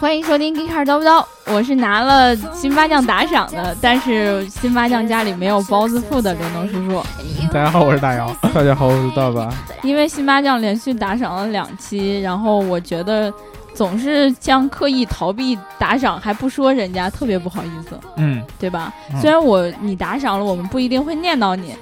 欢迎收听《g e e k 叨不叨》，我是拿了辛巴酱打赏的，但是辛巴酱家里没有包子铺的刘能叔叔。大家好，我是大姚。大家好，我是大白。因为辛巴酱连续打赏了两期，然后我觉得总是像刻意逃避打赏，还不说人家，特别不好意思，嗯，对吧？嗯虽然我你打赏了，我们不一定会念叨你，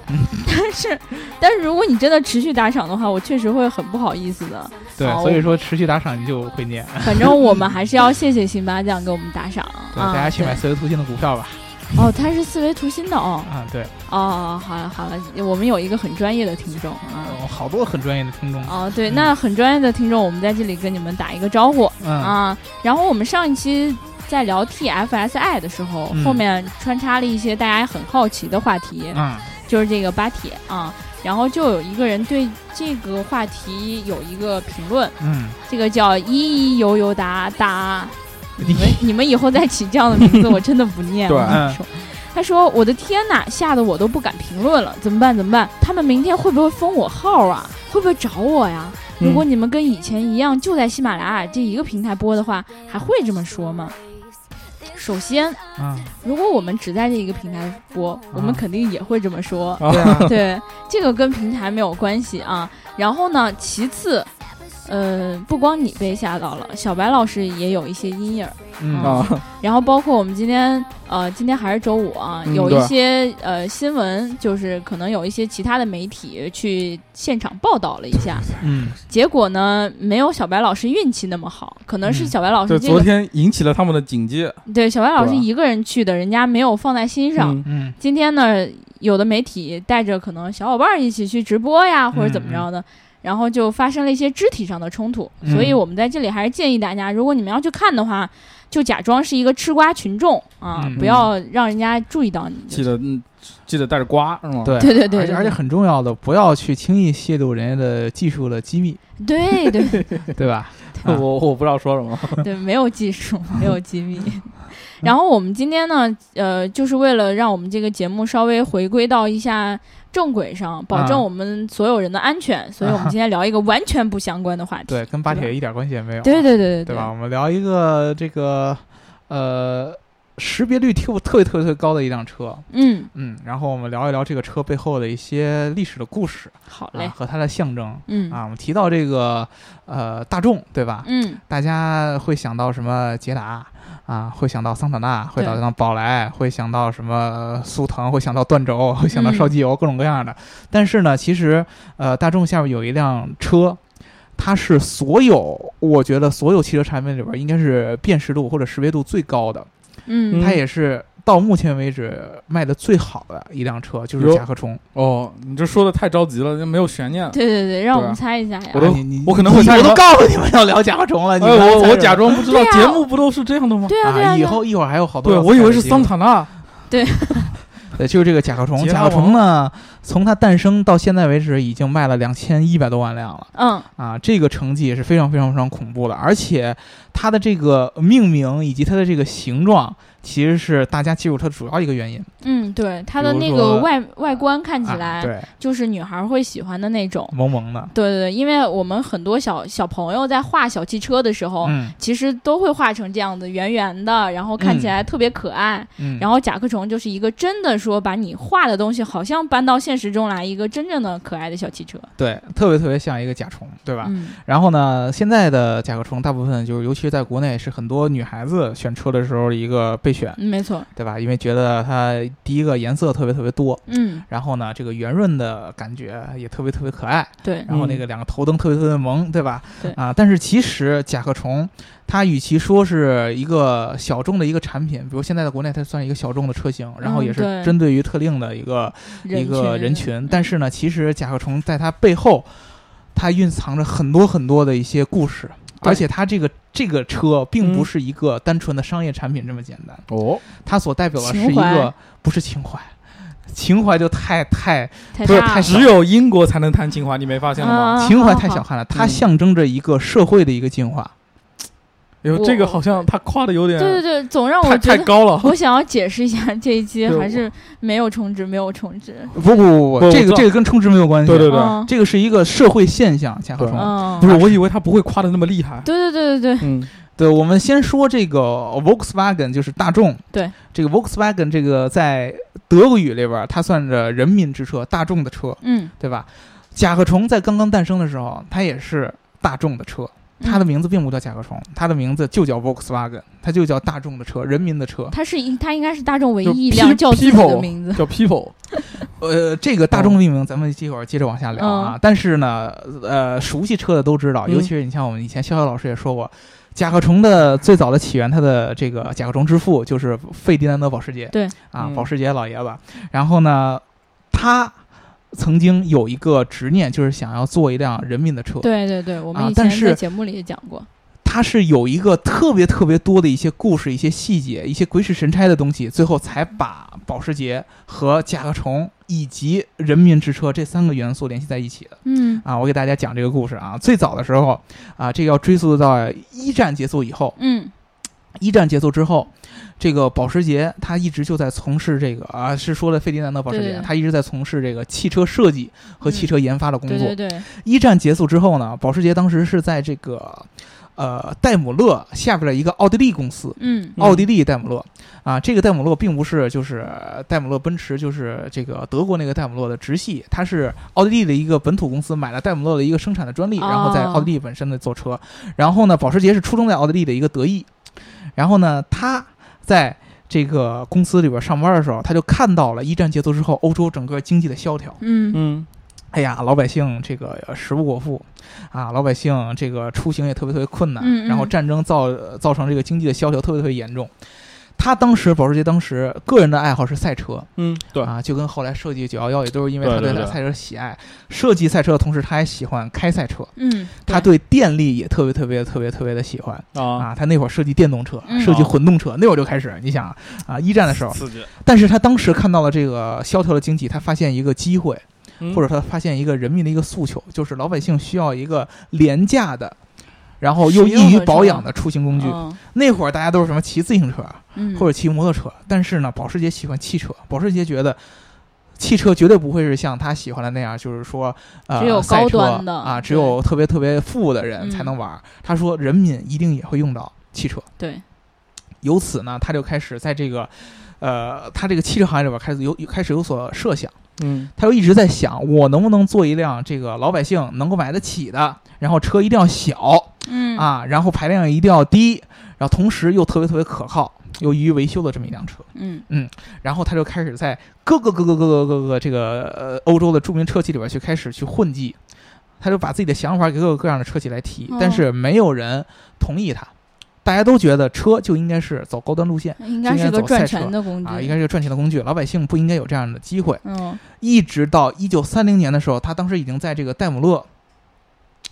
但是但是如果你真的持续打赏的话，我确实会很不好意思的。对，所以说持续打赏你就会念。反正我们还是要谢谢辛巴酱给我们打赏 对，啊！大家去买对思维图形的股票吧。哦，他是四维图新的哦。啊，对，哦，好了好了，我们有一个很专业的听众啊。哦好多很专业的听众。哦，对，那很专业的听众，我们在这里跟你们打一个招呼嗯，啊。然后我们上一期在聊 TFSI 的时候，嗯后面穿插了一些大家很好奇的话题，嗯，就是这个巴铁啊。然后就有一个人对这个话题有一个评论，嗯，这个叫“依依悠悠哒哒”，你们 你们以后再起这样的名字，我真的不念。了他说：“我的天哪，吓得我都不敢评论了，怎么办？怎么办？他们明天会不会封我号啊？会不会找我呀？如果你们跟以前一样，就在喜马拉雅这一个平台播的话，还会这么说吗？”首先，啊，如果我们只在这一个平台播，我们肯定也会这么说。对，这个跟平台没有关系啊。然后呢，其次，呃，不光你被吓到了，小白老师也有一些阴影儿。嗯然后包括我们今天，呃，今天还是周五啊，有一些呃新闻，就是可能有一些其他的媒体去现场报道了一下，嗯，结果呢，没有小白老师运气那么好，可能是嗯小白老对，昨师这个、天引起了他们的警戒。对小白老师一个人去的，人家没有放在心上。嗯嗯，今天呢，有的媒体带着可能小伙伴儿一起去直播呀，或者怎么着的，然后就发生了一些肢体上的冲突。嗯所以我们在这里还是建议大家，如果你们要去看的话，就假装是一个吃瓜群众啊，嗯不要让人家注意到你。记得嗯，记得带着瓜是吗？对对对对对而且而且很重要的，不要去轻易泄露人家的技术的机密，对对 对吧？我我不知道说什么。对，没有技术，没有机密。然后我们今天呢，呃，就是为了让我们这个节目稍微回归到一下正轨上，保证啊我们所有人的安全，所以我们今天聊一个完全不相关的话题。对，跟巴铁一点关系也没有。对对对对对吧？我们聊一个这个呃识别率特特别特别特别高的一辆车，嗯，嗯，然后我们聊一聊这个车背后的一些历史的故事好嘞啊，，和它的象征嗯啊。我们提到这个呃大众，对吧？嗯大家会想到什么捷达啊？会想到桑塔纳，会想到宝来，会想到什么速腾，会想到断轴，会想到嗯烧机油，各种各样的。但是呢，其实呃，大众下面有一辆车。它是所有，我觉得所有汽车产品里边应该是辨识度或者识别度最高的，嗯它也是到目前为止卖的最好的一辆车，就是甲壳虫。哦，你这说的太着急了，就没有悬念。对对对，让我们猜一下呀我。都哎你你我可能会猜我都告诉你们要聊甲壳虫了，你我我假装不知道，啊节目不都是这样的吗？对啊对啊，对啊以后一会儿还有好多对，我以为是桑塔纳。对，就是这个甲壳虫。甲壳虫呢，从它诞生到现在为止，已经卖了两千一百多万辆了嗯啊！这个成绩也是非常非常非常恐怖的，而且它的这个命名以及它的这个形状，其实是大家记住它的主要一个原因。嗯，对，它的那个外外观看起啊来对，就是女孩会喜欢的那种。萌萌的，对对对，因为我们很多小小朋友在画小汽车的时候，嗯其实都会画成这样的圆圆的，然后看起来特别可爱。嗯，然后甲壳虫就是一个真的说把你画的东西，好像搬到现实中来，一个真正的可爱的小汽车，对，特别特别像一个甲虫，对吧？嗯然后呢，现在的甲壳虫大部分就是，尤其是在国内，是很多女孩子选车的时候一个备没错，对吧？因为觉得它第一个颜色特别特别多，嗯，然后呢，这个圆润的感觉也特别特别可爱，对，然后那个两个头灯特别特别萌，对吧？对。啊，但是其实甲壳虫它与其说是一个小众的一个产品，比如现在的国内它算一个小众的车型，然后也是针对于特定的一个、一个人群，但是呢，其实甲壳虫在它背后，它蕴藏着很多很多的一些故事。对而且它这个这个车并不嗯。是一个单纯的商业产品这么简单，哦，它所代表的是一个不是情怀，情怀就太太不是太只有英国才能谈情怀，你没发现了吗？啊情怀太小看了，它嗯。象征着一个社会的一个进化。这个好像他夸的有点对对对，总让我太觉得。太高了。我想要解释一下这一期还是没有充值，没有充值。不不不不，这个这个跟充值没有关系。对对对嗯这个是一个社会现象，甲壳对虫。嗯，不是，我以为他不会夸的那么厉害。对对对对对，嗯，对，我们先说这个 Volkswagen，就是大众。对，这个 Volkswagen 这个在德国语里边，它算着人民之车，大众的车，嗯，对吧？甲壳虫在刚刚诞生的时候，它也是大众的车，它的嗯名字并不叫甲壳虫，它的名字就叫 Volkswagen，它就叫大众的车，人民的车。它是应它应该是大众唯一一辆叫自己的 People 名字。叫 People，呃，这个大众命名，咱们一会儿接着往下聊啊。但是呢，呃，熟悉车的都知道，嗯尤其是你像我们以前逍遥老师也说过，甲壳虫的最早的起源，它的这个甲壳虫之父就是费迪南德保时捷。对啊，嗯保时捷老爷子。然后呢，他曾经有一个执念，就是想要做一辆人民的车。对对对，我们以前在节目里也讲过。他是有一个特别特别多的一些故事、一些细节、一些鬼使神差的东西，最后才把保时捷和甲壳虫以及人民之车这三个元素联系在一起的。嗯啊，我给大家讲这个故事啊。最早的时候啊，这个要追溯到一战结束以后。嗯一战结束之后，这个保时捷他一直就在从事这个啊，是说的费迪南德保时捷，他一直在从事这个汽车设计和汽车研发的工作。对对对，一战结束之后呢，保时捷当时是在这个呃戴姆勒下边的一个奥地利公司，嗯。奥地利戴姆勒。啊，这个戴姆勒并不是就是戴姆勒奔驰，就是这个德国那个戴姆勒的直系，它是奥地利的一个本土公司买了戴姆勒的一个生产的专利，哦。然后在奥地利本身的做车。然后呢，保时捷是出生在奥地利的一个德裔，然后呢，他在这个公司里边上班的时候，他就看到了一战结束之后欧洲整个经济的萧条。嗯嗯哎呀，老百姓这个呃食不果腹啊，老百姓这个出行也特别特别困难，嗯嗯然后战争造造成这个经济的萧条特别特别严重。他当时保时捷当时个人的爱好是赛车。嗯，对，啊，就跟后来设计911也都是因为他对赛车喜爱，设计赛车的同时他还喜欢开赛车，嗯，他对。电力也特别特别特别特别的喜欢。啊，啊。他那会儿设计电动车，嗯。设计混动车，那会儿就开始，你想啊，一战的时候，但是他当时看到了这个萧条的经济，他发现一个机会，嗯。或者他发现一个人民的一个诉求，就是老百姓需要一个廉价的，然后又易于保养的出行工具。嗯那会儿大家都是什么骑自行车嗯，或者骑摩托车，但是呢，保时捷喜欢汽车，保时捷觉得。汽车绝对不会是像他喜欢的那样，就是说，呃，只有赛车高端的啊，只有特别特别富的人嗯才能玩儿。他说，人民一定也会用到汽车。对，由此呢，他就开始在这个，呃，他这个汽车行业里边开始有开始有所设想。嗯他就一直在想，我能不能做一辆这个老百姓能够买得起的，然后车一定要小嗯啊，然后排量一定要低，然后同时又特别特别可靠，又易于维修的这么一辆车。嗯嗯然后他就开始在各个各个各个各个这个呃欧洲的著名车企里边去开始去混迹，他就把自己的想法给各个各样的车企来提，哦但是没有人同意他。大家都觉得车就应该是走高端路线应该是个赚钱的工具啊，应该是个赚钱的工具，老百姓不应该有这样的机会。嗯一直到一九三零年的时候，他当时已经在这个戴姆勒，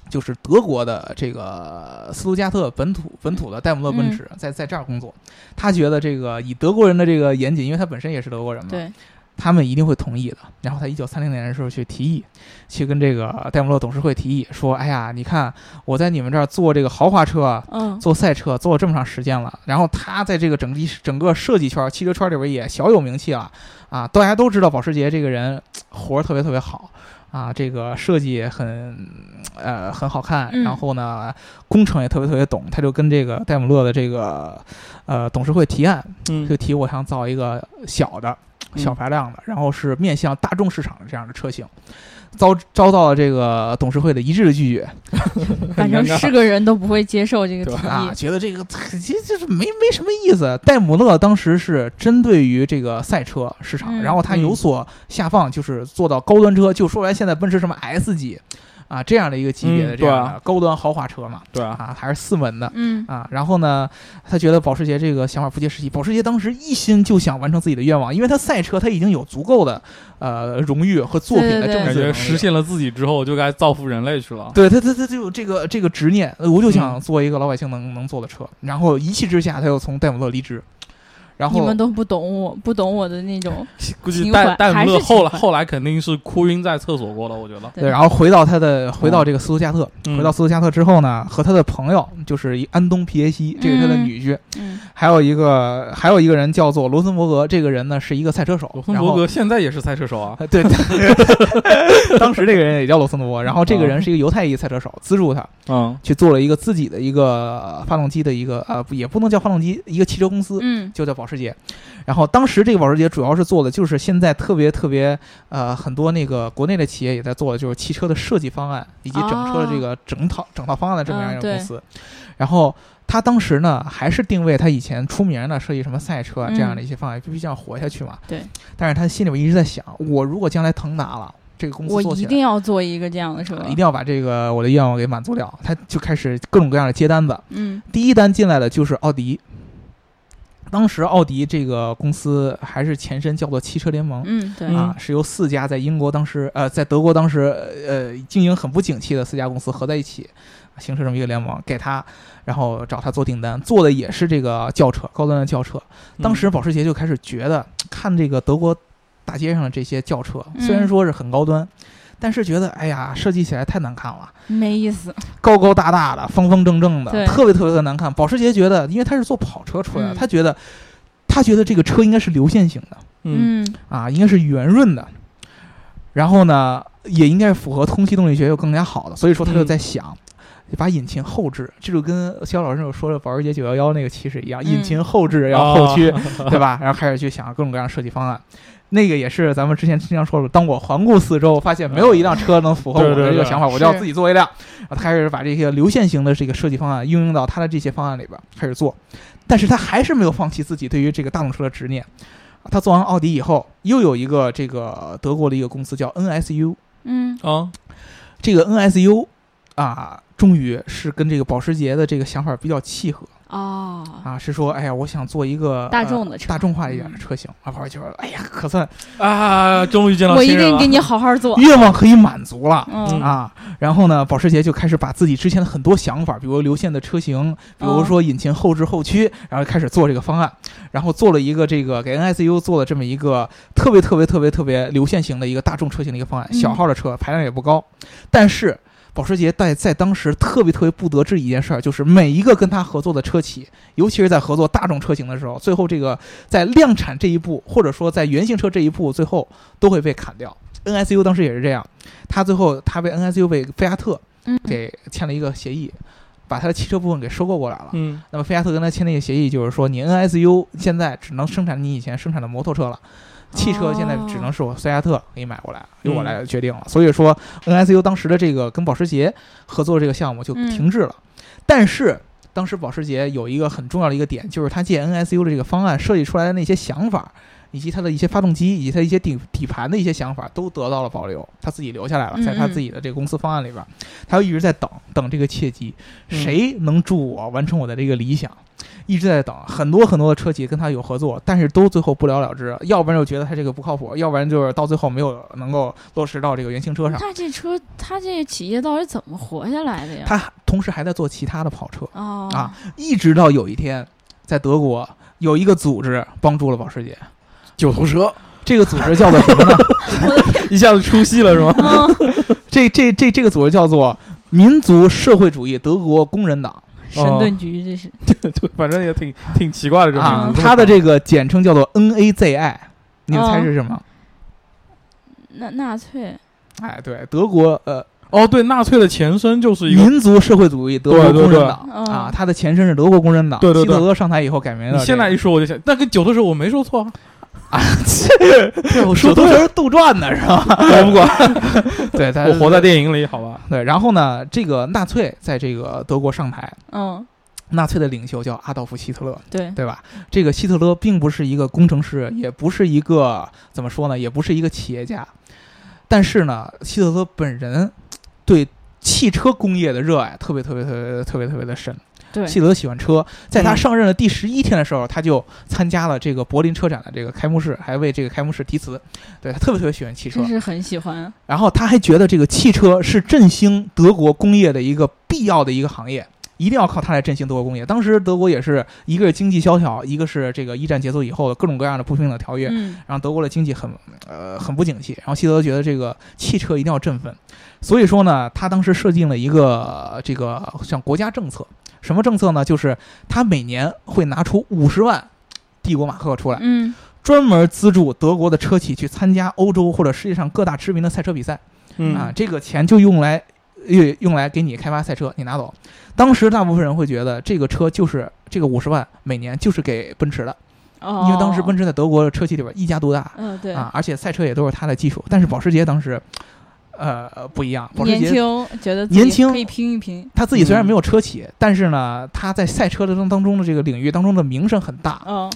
就是德国的这个斯图加特本土本土的戴姆勒奔驰，在在这儿工作。他觉得这个以德国人的这个严谨，因为他本身也是德国人嘛，对他们一定会同意的。然后他一九三零年的时候去提议，去跟这个戴姆勒董事会提议说：“哎呀，你看我在你们这儿做这个豪华车做赛车做了这么长时间了，然后他在这个整个整个设计圈、汽车圈里边也小有名气了啊，大家都知道保时捷这个人 活儿特别特别好啊，这个设计也很呃很好看，嗯。然后呢工程也特别特别懂，他就跟这个戴姆勒的这个呃董事会提案，嗯。就提我想造一个小的嗯小排量的，然后是面向大众市场的这样的车型。遭遭到了这个董事会的一致的拒绝，反正是个人都不会接受这个提啊，觉得这个这就是没没什么意思。戴姆勒当时是针对于这个赛车市场，嗯然后他有所下放，就是做到高端车。就说白，现在奔驰什么 S 级啊这样的一个级别的嗯这样的高端豪华车嘛，对啊，啊还是四门的。嗯啊，然后呢，他觉得保时捷这个想法不切实际。保时捷当时一心就想完成自己的愿望，因为他赛车他已经有足够的呃荣誉和作品的证字能力实现了自己之后就该造福人类去了。对他，他他就这个这个执念，呃我就想嗯做一个老百姓能能坐的车。然后一气之下，他又从戴姆勒离职。然后你们都不懂我，不懂我的那种，估计戴戴姆勒后来后来肯定是哭晕在厕所过了，我觉得。对，然后回到他的回到这个斯图加特，嗯。回到斯图加特之后呢，和他的朋友就是一安东皮耶西，这个是他的嗯。女婿，嗯。还有一个还有一个人叫做罗森伯格，这个人呢是一个赛车手罗，森伯格现在也是赛车手啊，对 当时这个人也叫罗森伯格，然后这个人是一个犹太裔赛车手，资助他嗯。去做了一个自己的一个发动机的一个呃，也不能叫发动机，一个汽车公司，嗯。就叫保时捷。然后当时这个保时捷主要是做的就是现在特别特别呃很多那个国内的企业也在做的就是汽车的设计方案以及整车的这个整套、整套方案的这么样一个公司。然后他当时呢还是定位他以前出名的设计什么赛车啊这样的一些方案，必须这样活下去嘛。嗯对。但是他心里边一直在想，我如果将来腾达了，这个公司我。一定要做一个这样的车，一定要把这个我的愿望给满足了，他就开始各种各样的接单子。嗯第一单进来的就是奥迪，当时奥迪这个公司还是前身叫做汽车联盟。嗯对嗯啊，是由四家在英国当时呃，在德国当时呃经营很不景气的四家公司合在一起，形成这么一个联盟，给他，然后找他做订单，做的也是这个轿车，高端的轿车。当时保时捷就开始觉得，看这个德国大街上的这些轿车，虽然嗯说是很高端，但是觉得哎呀，设计起来太难看了。没意思，高高大大的、方方正正的，特别特别的难看。保时捷觉得，因为他是做跑车出来的，嗯他觉得，他觉得这个车应该是流线型的嗯嗯啊，应该是圆润的，然后呢，也应该是符合空气动力学又更加好的。所以说，他就嗯在想。把引擎后置，这就跟肖老师有说的保时捷911那个气势一样，引擎后置要后驱，对吧？然后开始去想各种各样的设计方案。那个也是咱们之前经常说的，当我环顾四周，发现没有一辆车能符合我的这个想法，我就要自己做一辆。然后他开始把这些流线型的这个设计方案应用到他的这些方案里边开始做，但是他还是没有放弃自己对于这个大众车的执念。他做完奥迪以后，又有一个这个德国的一个公司叫 NSU，嗯啊这个 NSU 啊，终于是跟这个保时捷的这个想法比较契合。哦，啊，是说，哎呀，我想做一个大众的车。呃大众化一点的车型。啊。保时捷说，哎呀，可算啊，终于见到我一定给你好好做，愿望可以满足了。嗯。啊，然后呢，保时捷就开始把自己之前的很多想法，比如流线的车型，比如说引擎后置后驱，然后开始做这个方案，然后做了一个这个给 NSU 做了这么一个特别特别特别特别流线型的一个大众车型的一个方案，嗯。小号的车排量也不高，但是。保时捷在在当时特别特别不得志一件事儿，就是每一个跟他合作的车企，尤其是在合作大众车型的时候，最后这个在量产这一步，或者说在原型车这一步，最后都会被砍掉。NSU 当时也是这样，他最后他被 NSU 被菲亚特嗯给签了一个协议，把他的汽车部分给收购过来了。嗯那么菲亚特跟他签那个协议，就是说你 NSU 现在只能生产你以前生产的摩托车了。汽车现在只能是我赛亚特给你买过来，由我来决定了。所以说，NSU 当时的这个跟保时捷合作这个项目就停滞了。但是当时保时捷有一个很重要的一个点，就是他借 NSU 的这个方案设计出来的那些想法，以及它的一些发动机，以及它一些底底盘的一些想法，都得到了保留，他自己留下来了，嗯在他自己的这个公司方案里边，他一直在等等这个契机，嗯谁能助我完成我的这个理想？一直在等，很多很多的车企跟他有合作，但是都最后不了了之，要不然就觉得他这个不靠谱，要不然就是到最后没有能够落实到这个原型车上。那这车，他这企业到底怎么活下来的呀？他同时还在做其他的跑车，哦啊一直到有一天，在德国有一个组织帮助了保时捷，九头蛇这个组织叫做什么呢？一下子出戏了是吗？嗯，这这这这个组织叫做民族社会主义德国工人党神盾局这是 就反正也挺挺奇怪的这啊名，字。它的这个简称叫做 NAZI，你们猜是什么？纳纳粹哎，对，德国呃哦，对，纳粹的前身就是一个。民族社会主义德国对对对工人党嗯啊，它的前身是德国工人党。对对对希特勒上台以后改名了这个。你现在一说我就想，那跟九头蛇我没说错啊，对，我说都是杜撰的是吧？我不管，对，他我活在电影里，好吧？对。然后呢，这个纳粹在这个德国上台，嗯纳粹的领袖叫阿道夫·希特勒，对对吧？这个希特勒并不是一个工程师，也不是一个怎么说呢，也不是一个企业家，但是呢，希特勒本人对汽车工业的热爱特别特别特别特别特别的深。对。希德喜欢车，在他嗯。上任的第十一天的时候，他就参加了这个柏林车展的这个开幕式，还为这个开幕式题词。对他特别特别喜欢汽车。真，是很喜欢。然后他还觉得这个汽车是振兴德国工业的一个必要的一个行业，一定要靠它来振兴德国工业。当时德国也是一个是经济萧条，一个是这个一战结束以后的各种各样的不平等条约，嗯。让德国的经济很呃很不景气。然后希特勒觉得这个汽车一定要振奋，所以说呢，他当时设定了一个呃这个像国家政策，什么政策呢？就是他每年会拿出五十万帝国马克出来，嗯专门资助德国的车企去参加欧洲或者世界上各大知名的赛车比赛。嗯啊，这个钱就用来用用来给你开发赛车，你拿走。当时大部分人会觉得这个车就是这个五十万每年就是给奔驰的，哦，因为当时奔驰在德国的车企里边一家独大嗯对，啊，而且赛车也都是他的技术。但是保时捷当时，呃，不一样，保时年轻觉得自己年轻可以拼一拼，他自己虽然嗯。没有车企，但是呢，他在赛车的当当中的这个领域当中的名声很大。嗯。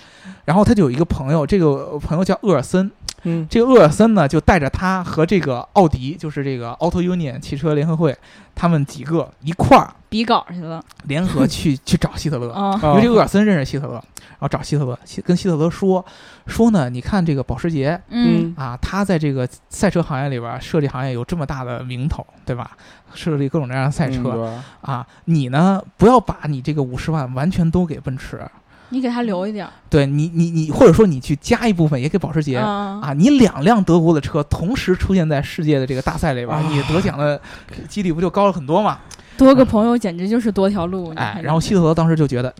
然后他就有一个朋友，这个朋友叫厄尔森，嗯。这个厄尔森呢，就带着他和这个奥迪，就是这个 Auto Union 汽车联合会，他们几个一块儿比稿去了，联合去 去找希特勒，啊因为这个厄尔森认识希特勒，然后找希特勒，希跟希特勒说说呢，你看这个保时捷嗯。啊，他在这个赛车行业里边儿设计行业有这么大的名头，对吧？设计各种各样的赛车、嗯啊，你呢不要把你这个五十万完全都给奔驰，你给他留一点儿，对你你你，或者说你去加一部分也给保时捷。啊啊，你两辆德国的车同时出现在世界的这个大赛里边你得奖的几率不就高了很多嘛？多个朋友简直就是多条路，你哎，然后希特勒当时就觉得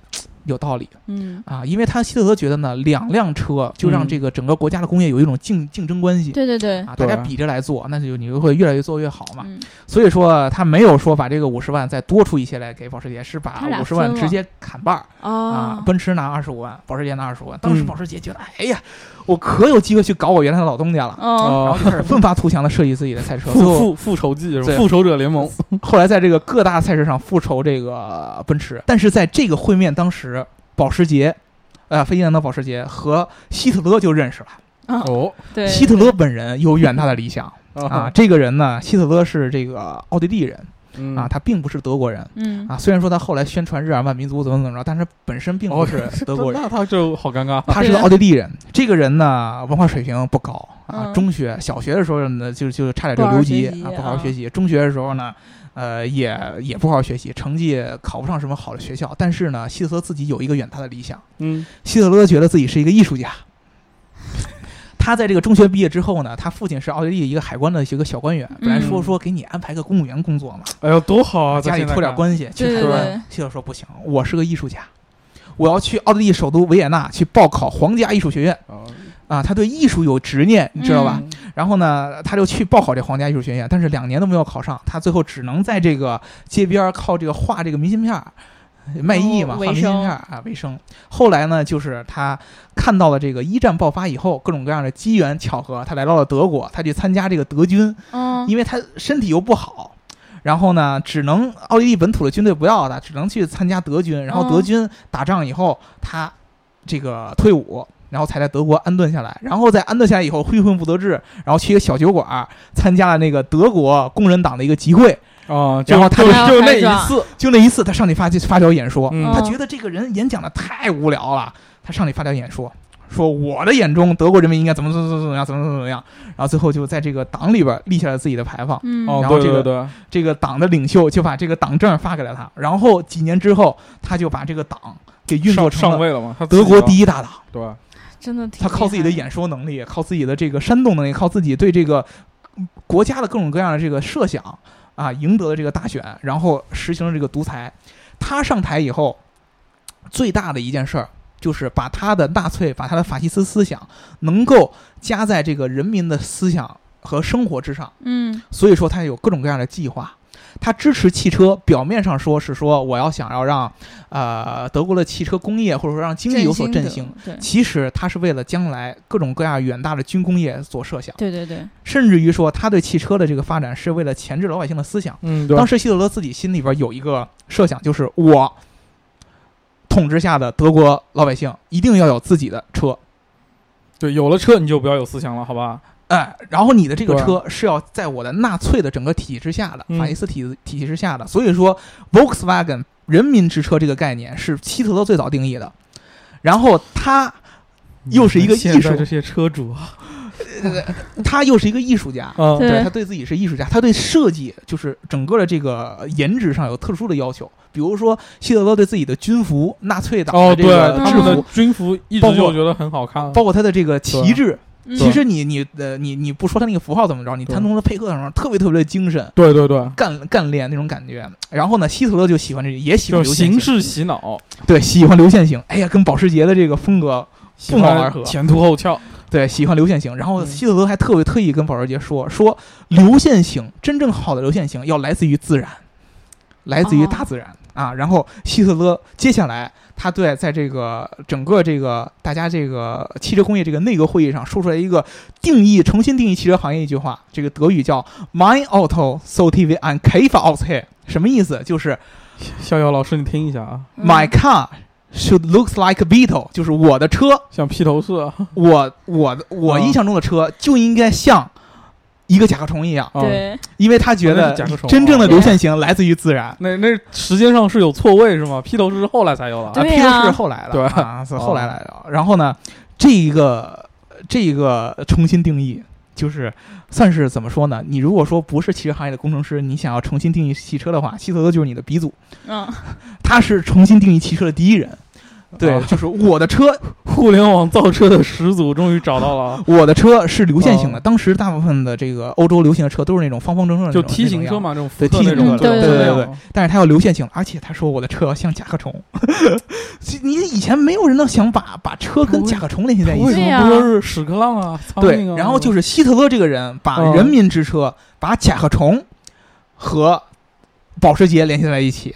有道理嗯，啊，因为他希特勒觉得呢，两辆车就让嗯这个整个国家的工业有一种竞竞争关系。对对对，啊，大家比着来做，那就你就会越来越做越好嘛。嗯所以说他没有说把这个五十万再多出一些来给保时捷，是把五十万直接砍半儿啊啊，，奔驰拿二十五万，保时捷拿二十五万。当时嗯保时捷觉得，哎呀，我可有机会去搞我原来的老东家了，嗯然哦后就开始奋发图强的设计自己的赛车。复复复仇记是吧复仇者联盟，后来在这个各大赛事上复仇这个奔驰，但是在这个会面当时，保时捷，呃，飞机兰的保时捷和希特勒就认识了。啊，哦对，希特勒本人有远大的理想啊，啊这个人呢，希特勒是这个奥地利人嗯啊，他并不是德国人嗯啊。虽然说他后来宣传日耳曼民族怎么怎么着，但是本身并不哦是德国人。那他就好尴尬，他是个奥地利人，这个人呢文化水平不高啊。嗯中学、小学的时候呢，就就差点就留级啊，不好好啊学习。中学的时候呢，呃，也也不好好学习，成绩考不上什么好的学校。但是呢，希特勒自己有一个远大的理想，嗯希特勒觉得自己是一个艺术家。他在这个中学毕业之后呢，他父亲是奥地利一个海关的一个小官员，本来说嗯说给你安排个公务员工作嘛，哎呦多好啊，家里托点关系去对对海关对。希特勒说不行，我是个艺术家，我要去奥地利首都维也纳去报考皇家艺术学院系啊，他对艺术有执念，你知道吧？嗯然后呢，他就去报考这皇家艺术学院，但是两年都没有考上，他最后只能在这个街边儿靠这个画这个明信片儿。卖艺嘛，哦画明信片儿啊为生。后来呢，就是他看到了这个一战爆发以后各种各样的机缘巧合，他来到了德国，他去参加这个德军，嗯，因为他身体又不好，然后呢，只能奥地利本土的军队不要他，只能去参加德军。然后德嗯军打仗以后，他这个退伍，然后才在德国安顿下来。然后在安顿下来以后，挥魂不得志，然后去一个小酒馆儿参加了那个德国工人党的一个集会。啊，然后他就就就那一次，就那一次，他上去发发表演说，嗯他觉得这个人演讲的太无聊了，他上去发表演说。说我的眼中，德国人民应该怎么怎么怎么怎么样，怎么怎么怎么样，然后最后就在这个党里边立下了自己的牌坊，嗯，哦，然后这个对对对，这个党的领袖就把这个党证发给了他，然后几年之后，他就把这个党给运作成了上位了嘛，他德国第一，大党。对吧？真的挺他靠自己的演说能力，靠自己的这个煽动能力，靠自己对这个国家的各种各样的这个设想啊，赢得了这个大选，然后实行了这个独裁。他上台以后，最大的一件事儿就是把他的纳粹、把他的法西斯思想能够加在这个人民的思想和生活之上。嗯所以说他有各种各样的计划。他支持汽车，表面上说是说我要想要让呃德国的汽车工业或者说让经济有所振兴，，对。其实他是为了将来各种各样远大的军工业所设想，对对对，甚至于说他对汽车的这个发展是为了钳制老百姓的思想。嗯，对，当时希特勒自己心里边有一个设想，就是我统治下的德国老百姓一定要有自己的车，对有了车你就不要有思想了，好吧？哎，然后你的这个车是要在我的纳粹的整个体系之下的，嗯。法西斯体体系之下的，所以说 Volkswagen 人民之车这个概念是希特勒最早定义的，然后他又是一个艺术这些车主。啊，他又是一个艺术家，嗯，对对。他对自己是艺术家，他对设计就是整个的这个颜值上有特殊的要求，比如说希特勒对自己的军服，纳粹党哦，的这对，个制他们的服，军服一直就觉得很好看，包括他的这个旗帜，嗯其实你你呃你你不说他那个符号怎么着，你对谈从他配合上特别特别的精神。对对对，干干练那种感觉，然后呢，希特勒就喜欢这，也喜欢流线型，形式洗脑，对，喜欢流线型。哎呀，跟保时捷的这个风格不谋而合前凸后翘，对，喜欢流线型。然后嗯希特勒还特别特意跟保时捷说，说流线型真正好的流线型要来自于自然，来自于大自然、啊。然后希特勒接下来他对在这个整个这个大家这个汽车工业这个内阁会议上说出来一个定义，重新定义汽车行业一句话，这个德语叫 “Mein Auto so t v ein Käfer aus h e 什么意思？就是逍遥老师你听一下啊，嗯。My car should looks like a beetle，就是我的车。像披头士啊，我我的我嗯印象中的车就应该像一个甲壳虫一样，啊，对，因为他觉得真正的啊。流线型来自于自然。那那时间上是有错位是吗？披头士是后来才有的啊，披头士是后来的，对。啊，是后来来的。然后呢，这一个这一个重新定义，就是算是怎么说呢？你如果说不是汽车行业的工程师，你想要重新定义汽车的话，希特勒就是你的鼻祖，嗯，他是重新定义汽车的第一人。对，啊就是我的车互联网造车的始祖终于找到了，我的车是流线型的。哦当时大部分的这个欧洲流行的车都是那种方方正正的那就梯形车嘛，这种对梯形车对对对对但是它要流线型，而且他说我的车要像甲壳虫。你以前没有人能想把把车跟甲壳虫联系在一起。为什么不说是屎壳郎啊？对然后就是希特勒这个人把嗯人民之车、把甲壳虫和保时捷联系在一起。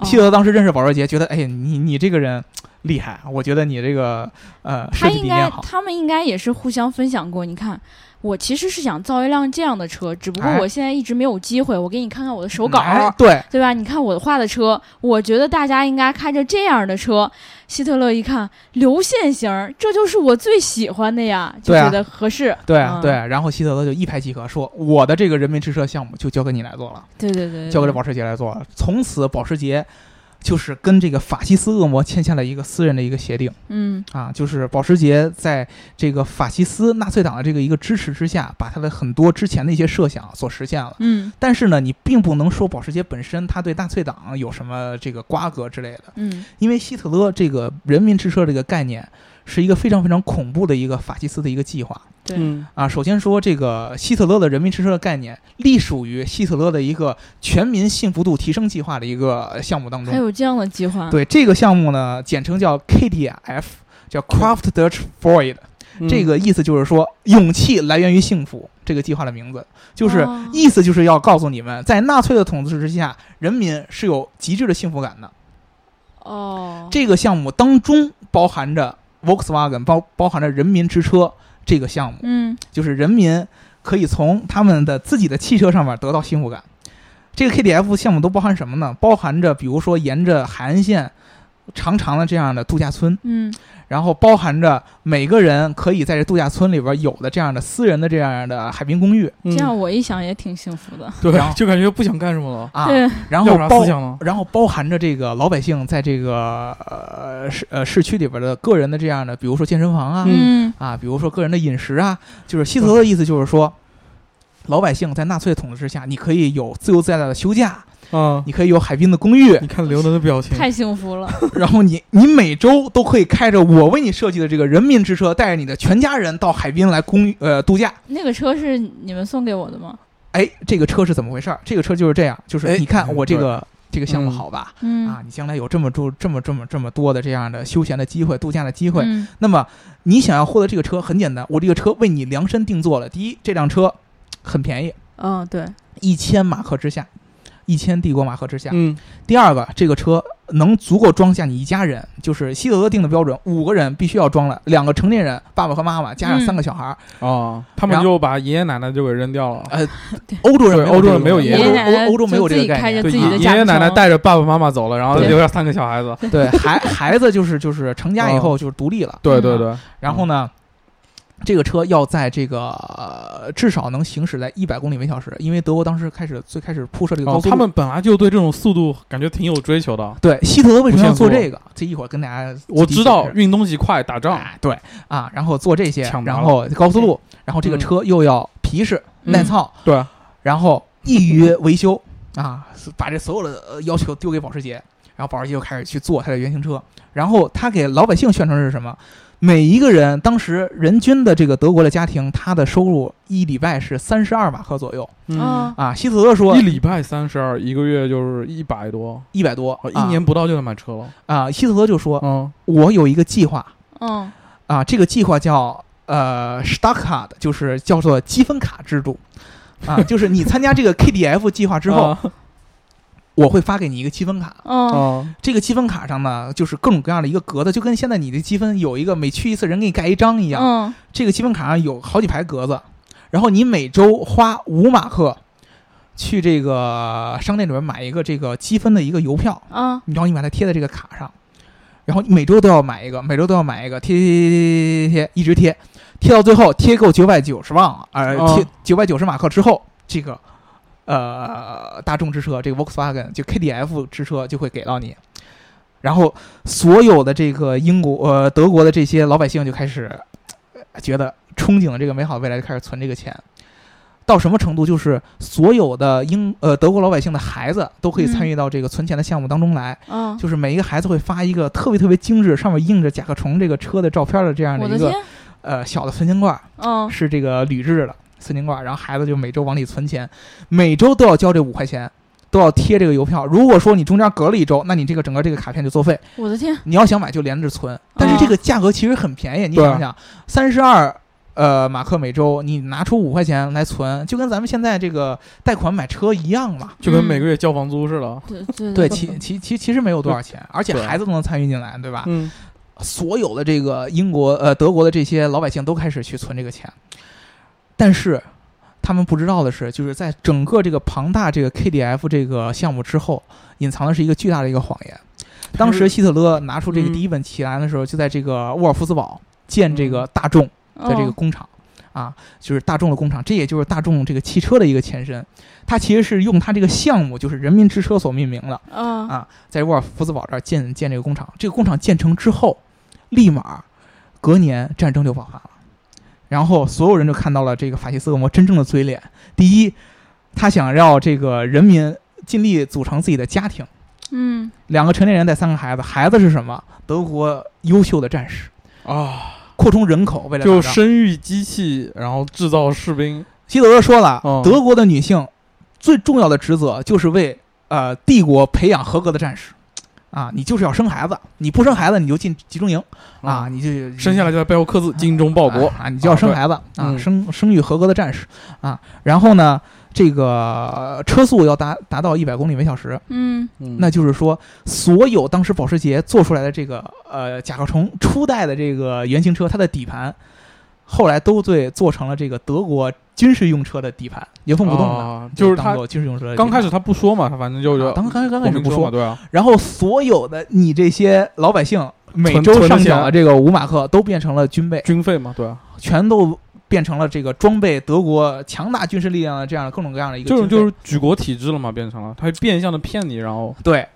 哦希特勒当时认识保时捷，觉得哎，你你这个人厉害，我觉得你这个呃设他应该。他们应该也是互相分享过。你看，我其实是想造一辆这样的车，只不过哎我现在一直没有机会。我给你看看我的手稿，哎对，对吧？你看我画的车，我觉得大家应该开着这样的车。希特勒一看流线型儿，这就是我最喜欢的呀，就觉得合适。嗯对对，然后希特勒就一拍即合，说我的这个人民之车项目就交给你来做了。对对对，对交给了保时捷来做了。从此，保时捷就是跟这个法西斯恶魔签下了一个私人的一个协定。嗯。啊，就是保时捷在这个法西斯纳粹党的这个一个支持之下，把他的很多之前的一些设想所实现了。嗯。但是呢，你并不能说保时捷本身他对纳粹党有什么这个瓜葛之类的，嗯。因为希特勒这个人民之车这个概念是一个非常非常恐怖的一个法西斯的一个计划。对，嗯啊，首先说这个希特勒的人民之车的概念，隶属于希特勒的一个全民幸福度提升计划的一个项目当中。还有这样的计划。对这个项目呢，简称叫 KDF，叫 Kraft Dutch Freud。嗯这个意思就是说，勇气来源于幸福。这个计划的名字就是哦意思就是要告诉你们，在纳粹的统治之下，人民是有极致的幸福感的。哦，这个项目当中包含着 Volkswagen，包包含着人民之车这个项目。嗯就是人民可以从他们的自己的汽车上面得到幸福感。这个 KDF 项目都包含什么呢？包含着比如说沿着海岸线长长的这样的度假村，嗯然后包含着每个人可以在这度假村里边有的这样的私人的这样的海滨公寓嗯这样我一想也挺幸福的。对，就感觉不想干什么了。啊，对，然后包？然后包含着这个老百姓在这个呃市呃市区里边的个人的这样的，比如说健身房啊，嗯啊，比如说个人的饮食啊，就是希特勒的意思就是说，老百姓在纳粹统治之下，你可以有自由自在的休假，啊，你可以有海滨的公寓，你看刘能的表情，太幸福了。然后你你每周都可以开着我为你设计的这个人民之车，带着你的全家人到海滨来公寓呃度假。那个车是你们送给我的吗？哎，这个车是怎么回事儿？这个车就是这样，就是哎你看我这对个这个项目嗯好吧？嗯啊，你将来有这么多、这么、这么、这么多的这样的休闲的机会、度假的机会，嗯那么你想要获得这个车很简单，我这个车为你量身定做了。第一，这辆车很便宜，嗯对，一千马克之下，一千帝国马赫之下。嗯，第二个，这个车能足够装下你一家人，就是希特勒定的标准，五个人必须要装了，两个成年人，爸爸和妈妈加上嗯三个小孩儿。哦，他们就把爷爷奶奶就给扔掉了。呃，欧洲人对欧洲人没有爷爷爷奶奶欧洲欧洲没有这个概念。对，爷爷奶奶带着爸爸妈妈走了，然后留下三个小孩子。对孩孩子就是就是成家以后就是独立了，嗯对对对，然后呢，这个车要在这个、呃至少能行驶在一百公里每小时，因为德国当时开始最开始铺设这个高哦，速路。他们本来就对这种速度感觉挺有追求的。对希特勒为什么要做这个？这一会儿跟大家我知道运东西快，打仗。哎对啊，然后做这些，然后高速路，然后这个嗯车又要皮实、嗯耐操，对，然后易于维修啊，把这所有的呃要求丢给保时捷，然后保时捷就开始去做它的原型车，然后他给老百姓宣传是什么？每一个人当时人均的这个德国的家庭，他的收入一礼拜是三十二马克左右。嗯。啊。希特勒说一礼拜三十二，一个月就是一百多，一百多啊，一年不到就能买车了。啊。希特勒就说嗯，：“我有一个计划。嗯。啊，这个计划叫呃 Starcard，就是叫做积分卡制度。啊，就是你参加这个 KDF 计划之后，啊我会发给你一个积分卡。嗯啊这个积分卡上呢，就是各种各样的一个格子，就跟现在你的积分有一个每去一次人给你盖一张一样。嗯。这个积分卡上有好几排格子，然后你每周花五马克去这个商店里面买一个这个积分的一个邮票，啊。然后你把它贴在这个卡上，然后你每周都要买一个，每周都要买一个，贴贴贴贴贴贴，一直贴，贴到最后贴够九百九十万，呃，哦。贴九百九十马克之后，这个呃大众之车，这个 Volkswagen 就 KDF 之车就会给到你。然后所有的这个英国呃德国的这些老百姓就开始呃觉得憧憬这个美好未来，就开始存这个钱。到什么程度？就是所有的英呃德国老百姓的孩子都可以参与到这个存钱的项目当中来。嗯，就是每一个孩子会发一个特别特别精致，上面印着甲壳虫这个车的照片的这样的一个的，呃小的存钱罐，嗯是这个铝制的存钱罐，然后孩子就每周往里存钱，每周都要交这五块钱，都要贴这个邮票。如果说你中间隔了一周，那你这个整个这个卡片就作废。我的天，你要想买就连着存，但是这个价格其实很便宜，你对想想，三十二。呃，马克每周你拿出五块钱来存，就跟咱们现在这个贷款买车一样嘛。就跟每个月交房租似的。对对对，其其其其实没有多少钱，而且孩子都能参与进来，对吧？嗯，所有的这个英国呃德国的这些老百姓都开始去存这个钱，但是他们不知道的是，就是在整个这个庞大这个 KDF 这个项目之后，隐藏的是一个巨大的一个谎言。当时希特勒拿出这个嗯第一本旗兰的时候，就在这个沃尔夫斯堡建这个大众的这个嗯工厂。啊，就是大众的工厂，这也就是大众这个汽车的一个前身。它其实是用它这个项目，就是人民之车所命名的。嗯啊，在沃尔夫斯堡这儿建建这个工厂。这个工厂建成之后，立马隔年战争就爆发了，然后所有人就看到了这个法西斯恶魔真正的嘴脸。第一，他想要这个人民尽力组成自己的家庭，嗯两个成年人带三个孩子，孩子是什么？德国优秀的战士，啊，扩充人口，为了就生育机器，然后制造士兵。希特勒说了，嗯德国的女性最重要的职责就是为呃帝国培养合格的战士。啊，你就是要生孩子，你不生孩子你就进集中营啊，你就生下来就在背后刻字“精忠报国啊，你就要生孩子啊，嗯生生育合格的战士啊。然后呢，这个车速要达达到一百公里每小时，嗯”。嗯那就是说，所有当时保时捷做出来的这个呃甲壳虫初代的这个原型车，它的底盘后来都对做成了这个德国军事用车的底盘，原封不动的，啊就是他当做军事用车的。刚开始他不说嘛，他反正就是啊刚刚刚开始不说，对啊，然后所有的你这些老百姓每周上缴的这个五马克都变成了军备，军费嘛，对啊，全都变成了这个装备德国强大军事力量的这样的各种各样的一个就是就是举国体制了嘛，变成了他变相的骗你，然后对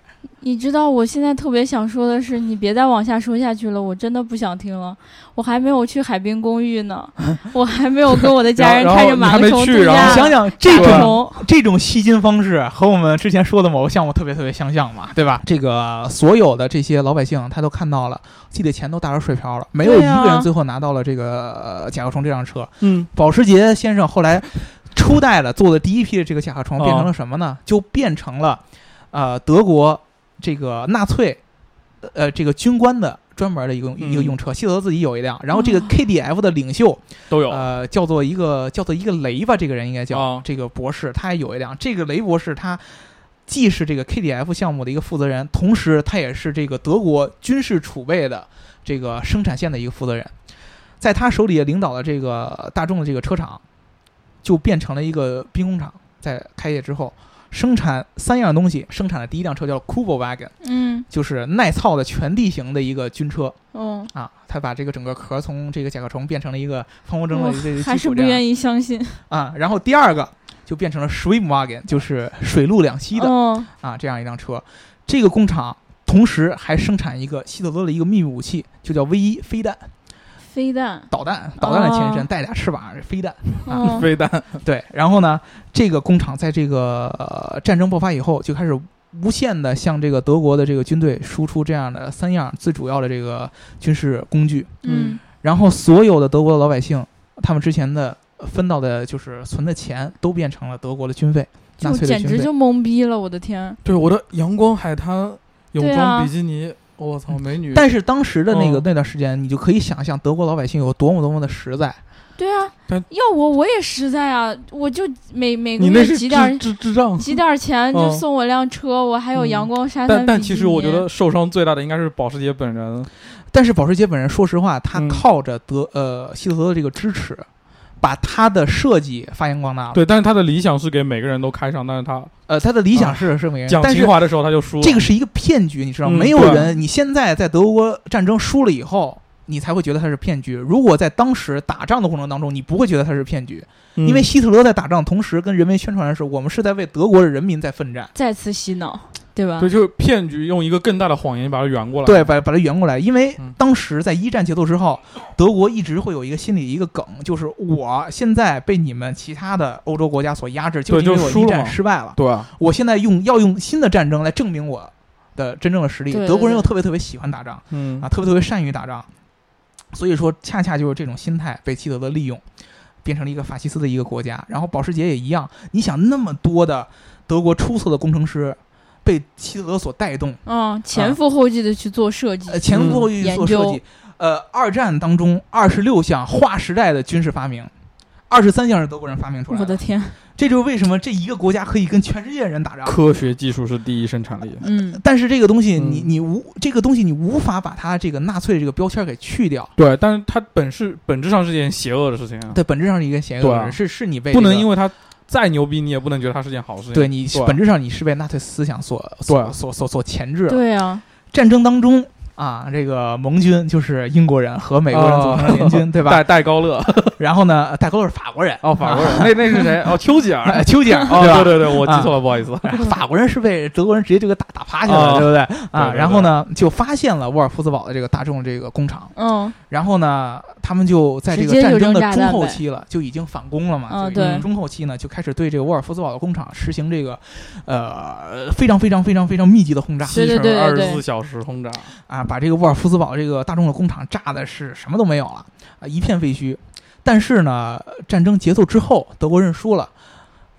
你知道我现在特别想说的是，你别再往下说下去了，我真的不想听了。我还没有去海滨公寓呢，我还没有跟我的家人开着马克然后你还没虫度假。去然后你想想这种，这种吸金方式和我们之前说的某个项目特别特别相像嘛，对吧？这个所有的这些老百姓他都看到了，自己的钱都打成水漂了，没有一个人最后拿到了这个呃甲壳虫这辆车。嗯保时捷先生后来初代的做的第一批的这个甲壳虫哦变成了什么呢？就变成了呃德国这个纳粹呃这个军官的专门的一个、嗯一个用车，希特勒自己有一辆，然后这个哦 KDF 的领袖都有呃叫做一个叫做一个雷吧，这个人应该叫、哦这个博士，他也有一辆。这个雷博士他既是这个 KDF 项目的一个负责人，同时他也是这个德国军事储备的这个生产线的一个负责人。在他手里领导的这个大众的这个车厂，就变成了一个兵工厂。在开业之后，生产三样东西，生产的第一辆车叫 Kubo Wagon，嗯就是耐操的全地形的一个军车嗯，啊。他把这个整个壳从这个甲壳虫变成了一个方方正正的我这个还是不愿意相信。啊。然后第二个就变成了 Swim Wagon，就是水陆两栖的、哦啊这样一辆车。这个工厂同时还生产一个希特勒的一个秘密武器，就叫 V 一飞弹飞弹，导弹，导弹的前身，哦。带俩翅膀，飞弹。啊 飞弹，对，然后呢，这个工厂在这个、呃、战争爆发以后就开始无限的向这个德国的这个军队输出这样的三样最主要的这个军事工具，嗯。然后所有的德国的老百姓，他们之前的分到的就是存的钱都变成了德国的军费，纳就。简直就懵逼了，我的天！对我的阳光海滩泳装比基尼，我操，美女。但是当时的那个、嗯那段时间，你就可以想象德国老百姓有多么多么的实在。对啊，要我我也实在啊，我就每每个月集点儿智智智障。集点钱就嗯送我辆车，我还有嗯阳光沙滩但但其实我觉得受伤最大的应该是保时捷本人。但是保时捷本人，说实话，他嗯靠着德、呃希特勒的这个支持，把他的设计发扬光大了。，对，但是他的理想是给每个人都开上，但是他呃，他的理想啊是是每个人，讲情怀的时候他就输了。这个是一个骗局，你知道吗？嗯没有人，你现在在德国战争输了以后，你才会觉得它是骗局。如果在当时打仗的过程当中，你不会觉得它是骗局，嗯因为希特勒在打仗，同时跟人民宣传的是我们是在为德国的人民在奋战。再次洗脑，对吧对，？就是骗局，用一个更大的谎言把它圆过来。对，把把它圆过来，因为嗯当时在一战结束之后，德国一直会有一个心理一个梗，就是我现在被你们其他的欧洲国家所压制，就是因为我一战失败了。对啊，我现在用要用新的战争来证明我的真正的实力。德国人又特别特别喜欢打仗嗯啊，特别特别善于打仗，所以说恰恰就是这种心态被希特勒利用，变成了一个法西斯的一个国家。然后保时捷也一样，你想那么多的德国出色的工程师被希特勒所带动，嗯，前赴后继的去做设计呃，，前赴后继去做设计。呃，二战当中二十六项划时代的军事发明，二十三项是德国人发明出来的。我的天，这就是为什么这一个国家可以跟全世界人打仗。科学技术是第一生产力。嗯，但是这个东西嗯你，你无这个东西，你无法把它这个纳粹这个标签给去掉。对，但是它本是本质上是件邪恶的事情啊，对，本质上是一个邪恶的人，是是你被不能因为为它再牛逼，你也不能觉得它是件好事情。对你本质上你是被纳粹思想所所所所所钳制了。对啊，战争当中啊，这个盟军就是英国人和美国人组成的联军，对吧？戴戴高乐，然后呢，戴高乐是法国人，哦，法国人，那那是谁？哦，丘吉尔。哎 丘吉尔，哦，对吧？对对对，我记啊错了，不好意思。哎法国人是被德国人直接就给打打趴下了，啊对不对？啊，对对然后呢，就发现了沃尔夫斯堡的这个大众这个工厂，嗯，然后呢，他们就在这个战争的中后期了，就已经反攻了嘛。嗯就已经对。中后期呢，就开始对这个沃尔夫斯堡的工厂实行这个呃非常非常非常非常密集的轰炸。对对对。二十四小时轰炸，啊，把这个沃尔夫斯堡这个大众的工厂炸的是什么都没有了啊，一片废墟。但是呢，战争结束之后，德国认输了。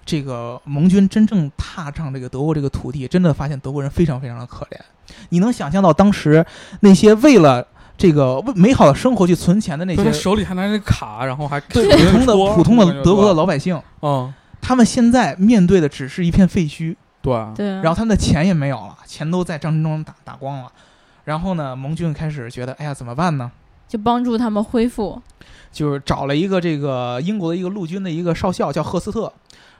这个盟军真正踏上这个德国这个土地，真的发现德国人非常非常的可怜。你能想象到当时那些为了这个为美好的生活去存钱的那些手里还拿着卡，然后还普通的普通的德国的，老百姓，嗯，他们现在面对的只是一片废墟，对啊，对啊，然后他们的钱也没有了，钱都在战争中打打光了。然后呢，盟军开始觉得，哎呀，怎么办呢？就帮助他们恢复，就是找了一个这个英国的一个陆军的一个少校，叫赫斯特，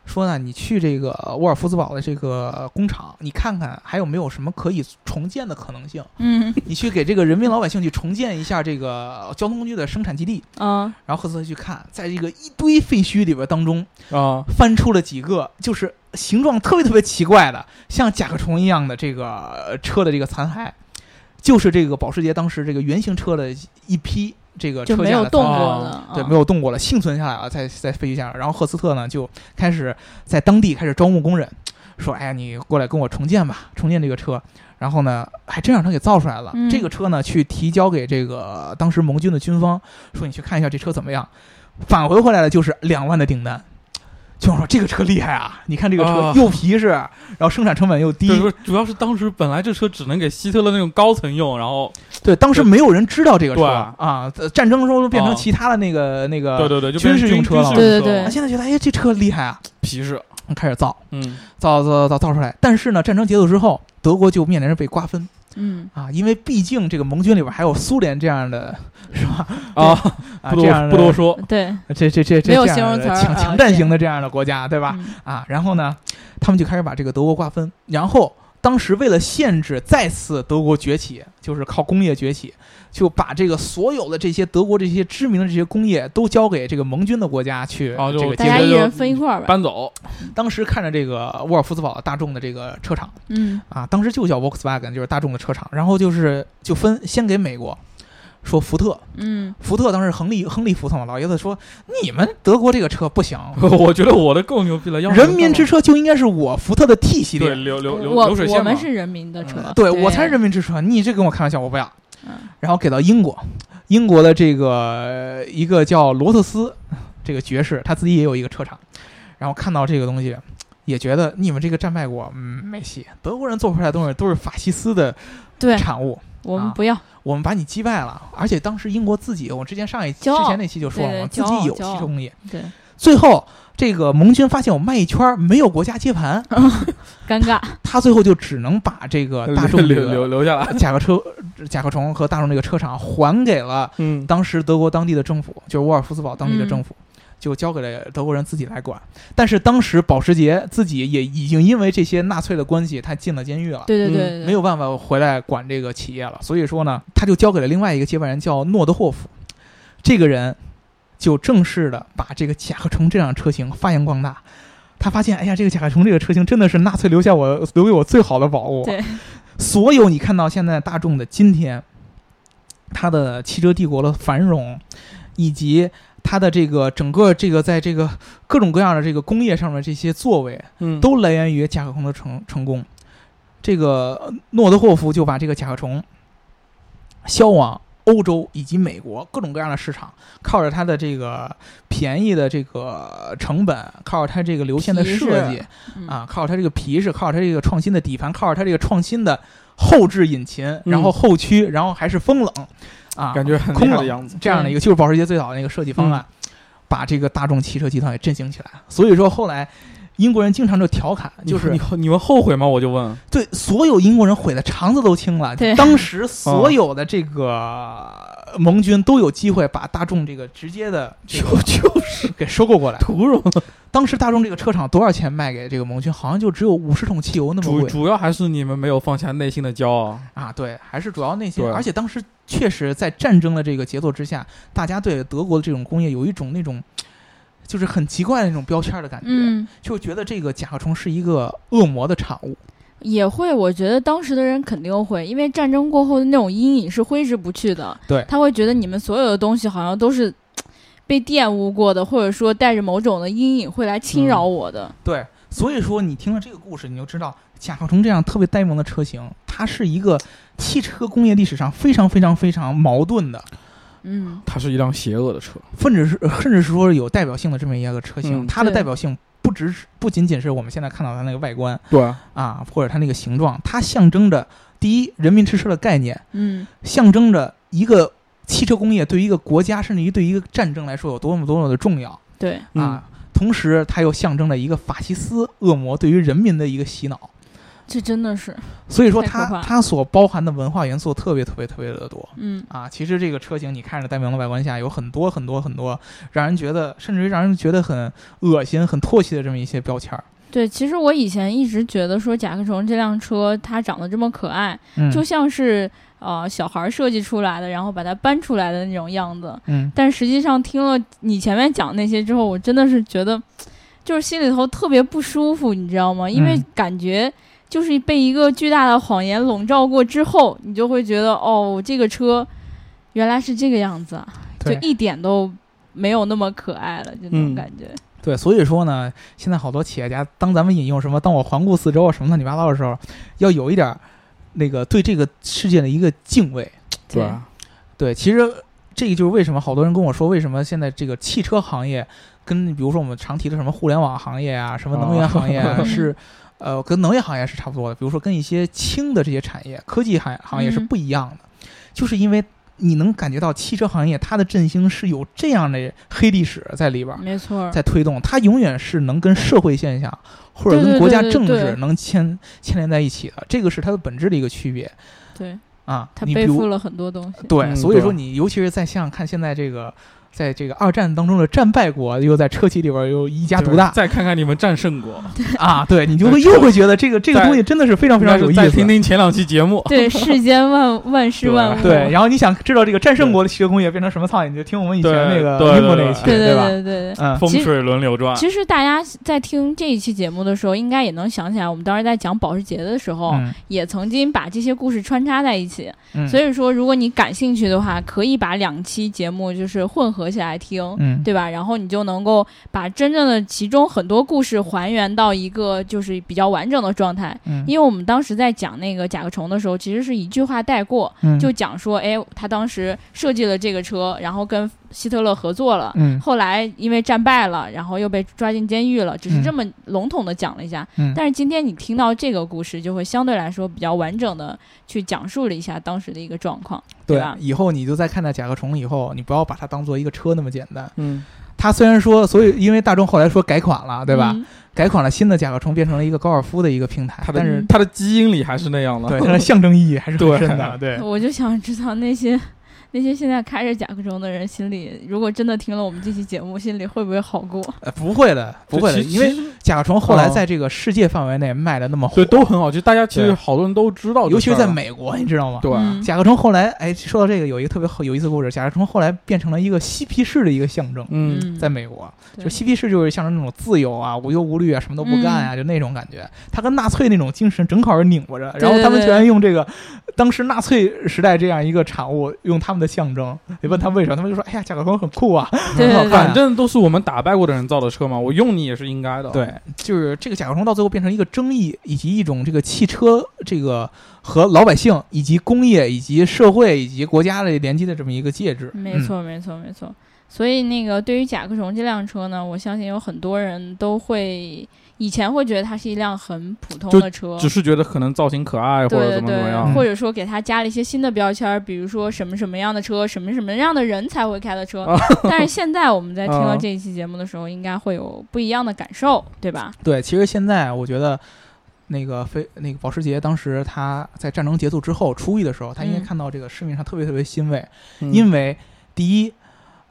说呢，你去这个沃尔夫斯堡的这个工厂，你看看还有没有什么可以重建的可能性？嗯你去给这个人民老百姓去重建一下这个交通工具的生产基地。啊，然后赫斯特去看，在这个一堆废墟里边当中，啊，翻出了几个就是形状特别特别奇怪的，像甲壳虫一样的这个呃车的这个残骸，就是这个保时捷当时这个原型车的一批这个车就没有动过的，啊对，啊没有动过了，幸存下来了，在在废墟下。然后赫斯特呢就开始在当地开始招募工人，说：“哎呀，你过来跟我重建吧，重建这个车。”然后呢，还真让他给造出来了。嗯这个车呢，去提交给这个当时盟军的军方，说：“你去看一下这车怎么样。”返回回来的就是两万的订单。就说这个车厉害啊！你看这个车啊又皮实，然后生产成本又低。对，主要是当时本来这车只能给希特勒那种高层用，然后对，当时没有人知道这个车对啊。呃战争的时候都变成啊其他的那个那个对对对，军事用车了对对对啊，现在觉得哎，这车厉害啊，皮实，开始造。嗯，造造造造出来。但是呢，战争结束之后，德国就面临着被瓜分嗯，啊，因为毕竟这个盟军里边还有苏联这样的，是吧？啊，啊，不这样的多不多，说，对，这这这这没有这样的形容词强强占型的这样的国家，对吧？嗯啊，然后呢，他们就开始把这个德国瓜分，然后。当时为了限制再次德国崛起，就是靠工业崛起，就把这个所有的这些德国这些知名的这些工业都交给这个盟军的国家去啊就大家一人分一块儿吧，搬走，当时看着这个沃尔夫斯堡大众的这个车厂，嗯啊，当时就叫 Volkswagen，就是大众的车厂，然后就是就分先给美国，说福特，嗯，福特当时亨利亨利福特嘛，老爷子说你们德国这个车不行，我觉得我的更牛逼了，要人民之车就应该是我福特的 T 系对列，流流流流水线嘛我们是人民的车，嗯对我才是人民之车，你这跟我开玩笑，我不要。嗯然后给到英国，英国的这个呃一个叫罗特斯这个爵士，他自己也有一个车厂，然后看到这个东西，也觉得你们这个战败国，嗯，没戏，德国人做出来的东西都是法西斯的，产物，啊我们不要，我们把你击败了，而且当时英国自己，我之前上一之前那期就说了嘛，自己有汽车工业，对，最后。这个盟军发现我卖一圈儿没有国家接盘，尴尬，他最后就只能把这个 大众这留留个留下来，甲壳车、甲壳虫和大众这个车厂还给了嗯，当时德国当地的政府，就是沃尔夫斯堡当地的政府，就交给了德国人自己来管。但是当时保时捷自己也已经因为这些纳粹的关系，他进了监狱了，对对嗯对对对，没有办法回来管这个企业了。所以说呢，他就交给了另外一个接班人，叫诺德霍夫。这个人就正式的把这个甲壳虫这辆车型发扬光大。他发现，哎呀，这个甲壳虫这个车型真的是纳粹留下我留给我最好的宝物。对，所有你看到现在大众的今天，它的汽车帝国的繁荣，以及它的这个整个这个在这个各种各样的这个工业上面这些作为，嗯都来源于甲壳虫的成成功。这个呃诺德霍夫就把这个甲壳虫销往欧洲以及美国各种各样的市场，靠着它的这个便宜的这个成本，靠着它这个流线的设计嗯啊，靠着它这个皮实，靠着它这个创新的底盘，靠着它这个创新的后置引擎，然后后驱，然后还是风冷啊，感觉很空冷的样子，这样的一个，就是保时捷最早的那个设计方案，把这个大众汽车集团给振兴起来。所以说后来英国人经常就调侃，就是你你们后悔吗？我就问，对所有英国人悔的肠子都青了。对当时所有的这个盟军都有机会把大众这个直接的就就是给收购过来。屠荣，当时大众这个车厂多少钱卖给这个盟军？好像就只有五十桶汽油那么贵主主要还是你们没有放下内心的骄傲，啊！对，还是主要那些。而且当时确实在战争的这个节奏之下，大家对德国的这种工业有一种那种。就是很奇怪的那种标签的感觉，嗯，就觉得这个甲壳虫是一个恶魔的产物。也会，我觉得当时的人肯定会，因为战争过后的那种阴影是挥之不去的。对他会觉得你们所有的东西好像都是被玷污过的，或者说带着某种的阴影会来侵扰我的。对，所以说你听了这个故事，你就知道甲壳虫这样特别呆萌的车型，它是一个汽车工业历史上非常非常非常矛盾的，嗯，它是一辆邪恶的车，甚至是甚至是说有代表性的这么一个车型。嗯。它的代表性不只是不仅仅是我们现在看到它那个外观对，啊，或者它那个形状，它象征着第一人民之车的概念，嗯，象征着一个汽车工业对于一个国家甚至于对于一个战争来说有多么多么的重要。对，嗯。啊，同时它又象征着一个法西斯恶魔对于人民的一个洗脑，这真的是，所以说它它所包含的文化元素特别特别特别的多嗯，啊。其实这个车型你看着呆萌的外观下，有很多很多很多让人觉得甚至于让人觉得很恶心、很唾弃的这么一些标签儿。对，其实我以前一直觉得说甲壳虫这辆车它长得这么可爱，嗯，就像是呃小孩儿设计出来的，然后把它搬出来的那种样子。嗯但实际上听了你前面讲那些之后，我真的是觉得，就是心里头特别不舒服，你知道吗？因为嗯感觉就是被一个巨大的谎言笼罩过之后，你就会觉得，哦，这个车原来是这个样子啊，就一点都没有那么可爱了，就那种嗯感觉。对，所以说呢，现在好多企业家，当咱们引用什么“当我环顾四周”啊什么乱七八糟的时候，要有一点儿那个对这个世界的一个敬畏。对，对，其实这个就是为什么好多人跟我说，为什么现在这个汽车行业跟比如说我们常提的什么互联网行业啊、什么能源行业啊，哦 是呃跟能源行业是差不多的。比如说跟一些轻的这些产业、科技行行业是嗯不一样的，就是因为你能感觉到汽车行业它的振兴是有这样的黑历史在里边儿。没错儿，在推动，它永远是能跟社会现象或者跟国家政治能牵牵连在一起的，这个是它的本质的一个区别对啊。他你比如背负了很多东西。对，嗯对所以说你尤其是在像看现在这个在这个二战当中的战败国，又在车企里边又一家独大再看看你们战胜国，啊，对你就会又会觉得这个这个东西真的是非常非常有意思。再听听前两期节目，对，世间万万事万物，对，然后你想知道这个战胜国的汽车工业变成什么操，你就听我们以前那个英国那一期，对对吧？对对对。嗯，风水轮流转。其实大家在听这一期节目的时候，应该也能想起来，我们当时在讲保时捷的时候，嗯也曾经把这些故事穿插在一起。嗯所以说，如果你感兴趣的话，可以把两期节目就是混合起来听。嗯，对吧？然后你就能够把真正的其中很多故事还原到一个就是比较完整的状态。嗯，因为我们当时在讲那个甲壳虫的时候，其实是一句话带过，嗯就讲说，哎，他当时设计了这个车，然后跟希特勒合作了。嗯后来因为战败了，然后又被抓进监狱了，只是嗯这么笼统的讲了一下。嗯但是今天你听到这个故事，就会相对来说比较完整的去讲述了一下当时的一个状况，对吧？以后你就在看待甲壳虫以后，你不要把它当做一个车那么简单。嗯，它虽然说，所以因为大众后来说改款了，对吧？嗯改款了新的甲壳虫，变成了一个高尔夫的一个平台它，的但是它的基因里还是那样的。对它的象征意义还是很深的。对，我就想知道那些那些现在开着甲壳虫的人心里，如果真的听了我们这期节目，心里会不会好过？呃不会的，不会的，因为甲壳虫后来哦在这个世界范围内卖的那么火，对都很好，就大家其实好多人都知道尤其是在美国，你知道吗？对嗯甲壳虫后来，哎，说到这个，有一个特别好有意思的故事。甲壳虫后来变成了一个嬉皮士的一个象征，嗯，在美国，就嬉皮士就是象征那种自由啊、无忧无虑啊、什么都不干啊，就那种感觉。他跟纳粹那种精神正好是拧巴着，然后他们居然用这个当时纳粹时代这样一个产物，用他们的象征。你问他为什么，他们就说：“哎呀，甲壳虫很酷啊，对对很好看啊。反正都是我们打败过的人造的车嘛，我用你也是应该的。对，就是这个甲壳虫到最后变成一个争议，以及一种这个汽车这个和老百姓以及工业以及社会以及国家的连接的这么一个介质。没错，没错，没错。所以那个对于甲壳虫这辆车呢，我相信有很多人都会以前会觉得它是一辆很普通的车，只是觉得可能造型可爱或者对对怎么怎么对，样。或者说给它加了一些新的标签儿，比如说什么什么样的车，什么什么样的人才会开的车。啊 但是现在我们在听到啊这一期节目的时候，应该会有不一样的感受，对吧？对，其实现在我觉得。那个飞那个保时捷，当时他在战争结束之后出狱的时候，他应该嗯看到这个市面上特别特别欣慰，嗯因为第一，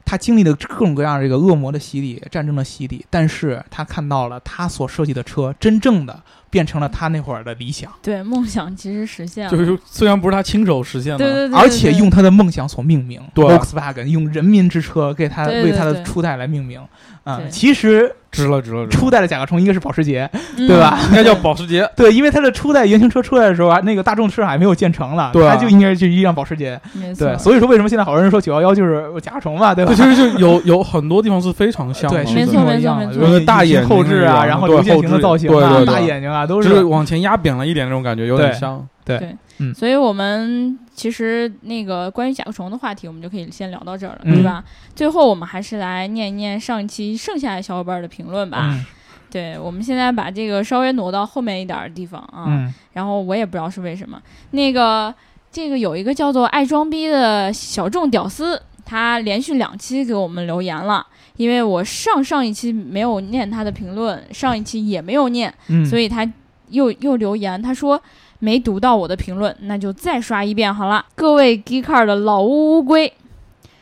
他经历了各种各样这个恶魔的洗礼、战争的洗礼，但是他看到了他所设计的车真正的变成了他那会儿的理想，对，梦想其实实现了。就是虽然不是他亲手实现的，对对对，而且用他的梦想所命名。对 Volkswagen 用人民之车给他对对对为他的初代来命名。啊、对其实值了值了值了，初代的甲壳虫应该是保时捷，嗯对吧？应该叫保时捷。对，因为它的初代原型车出来的时候啊，那个大众市场还没有建成了，对啊它就应该是一辆保时捷。没错对，，所以说为什么现在好多人说九幺幺就是甲壳虫嘛，对吧？对，其实就有有很多地方是非常像的，对，没错是一模一样的，没错没错就是大眼后置啊，然后对流线型的造型啊，大眼睛啊，都就是是往前压扁了一点那种感觉，有点像对嗯。所以我们其实那个关于甲壳虫的话题，我们就可以先聊到这儿了，嗯对吧？最后我们还是来念一念上一期剩下的小伙伴的评论吧。嗯对，我们现在把这个稍微挪到后面一点儿的地方啊。嗯然后我也不知道是为什么，那个这个有一个叫做爱装逼的小众屌丝，他连续两期给我们留言了。因为我上上一期没有念他的评论，上一期也没有念，嗯，所以他又又留言，他说没读到我的评论，那就再刷一遍好了。各位 Geekcar 的老乌乌龟，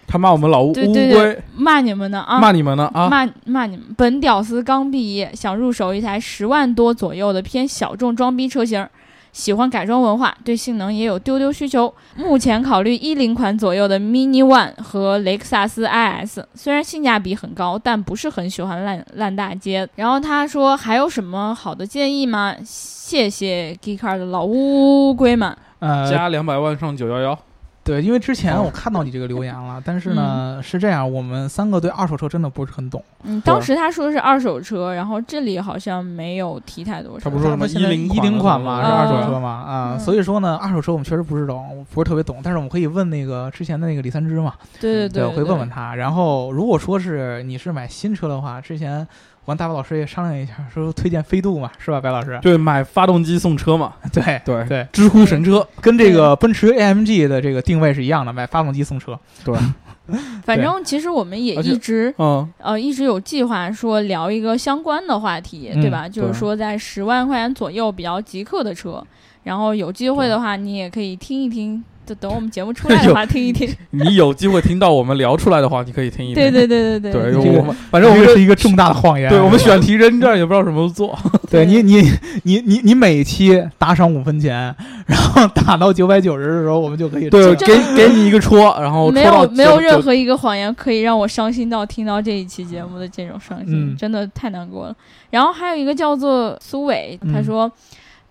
他骂我们老乌乌对对对龟，骂你们呢啊！骂你们呢啊！骂骂你们！本屌丝刚毕业，想入手一台十万多左右的偏小众装逼车型，喜欢改装文化，对性能也有丢丢需求。目前考虑一零款左右的 Mini One 和雷克萨斯 IS，虽然性价比很高，但不是很喜欢烂烂大街。然后他说还有什么好的建议吗？谢谢 Geekcar 的老乌龟们。呃，加两百万上九幺幺，对，因为之前哦我看到你这个留言了，但是呢，是这样，我们三个对二手车真的不是很懂。嗯，当时他说的是二手车，然后这里好像没有提太多。他不是说什么一零一零款嘛，是啊二手车嘛啊，嗯所以说呢，二手车我们确实不是懂，不是特别懂，但是我们可以问那个之前的那个李三枝嘛，对对对，我会问问他。然后如果说是你是买新车的话，之前我跟大白老师也商量一下，说推荐飞度嘛，是吧，白老师？对，买发动机送车嘛，对对对，知乎神车，跟这个奔驰 AMG 的这个定位是一样的，买发动机送车。对，反正其实我们也一直嗯，呃一直有计划说聊一个相关的话题，嗯对吧？就是说在十万块钱左右比较极客的车，然后有机会的话，你也可以听一听就等我们节目出来的话 听一听。你有机会听到我们聊出来的话，你可以听一听。对对对对对，反正我们是一个重大的谎言。对我们选题扔这儿也不知道什么时候做。对你你你你你每期打赏五分钱，然后打到九百九十的时候，我们就可以对，给给你一个戳，然后没有没有任何一个谎言可以让我伤心到听到这一期节目的这种伤心，嗯真的太难过了。然后还有一个叫做苏伟，他嗯说。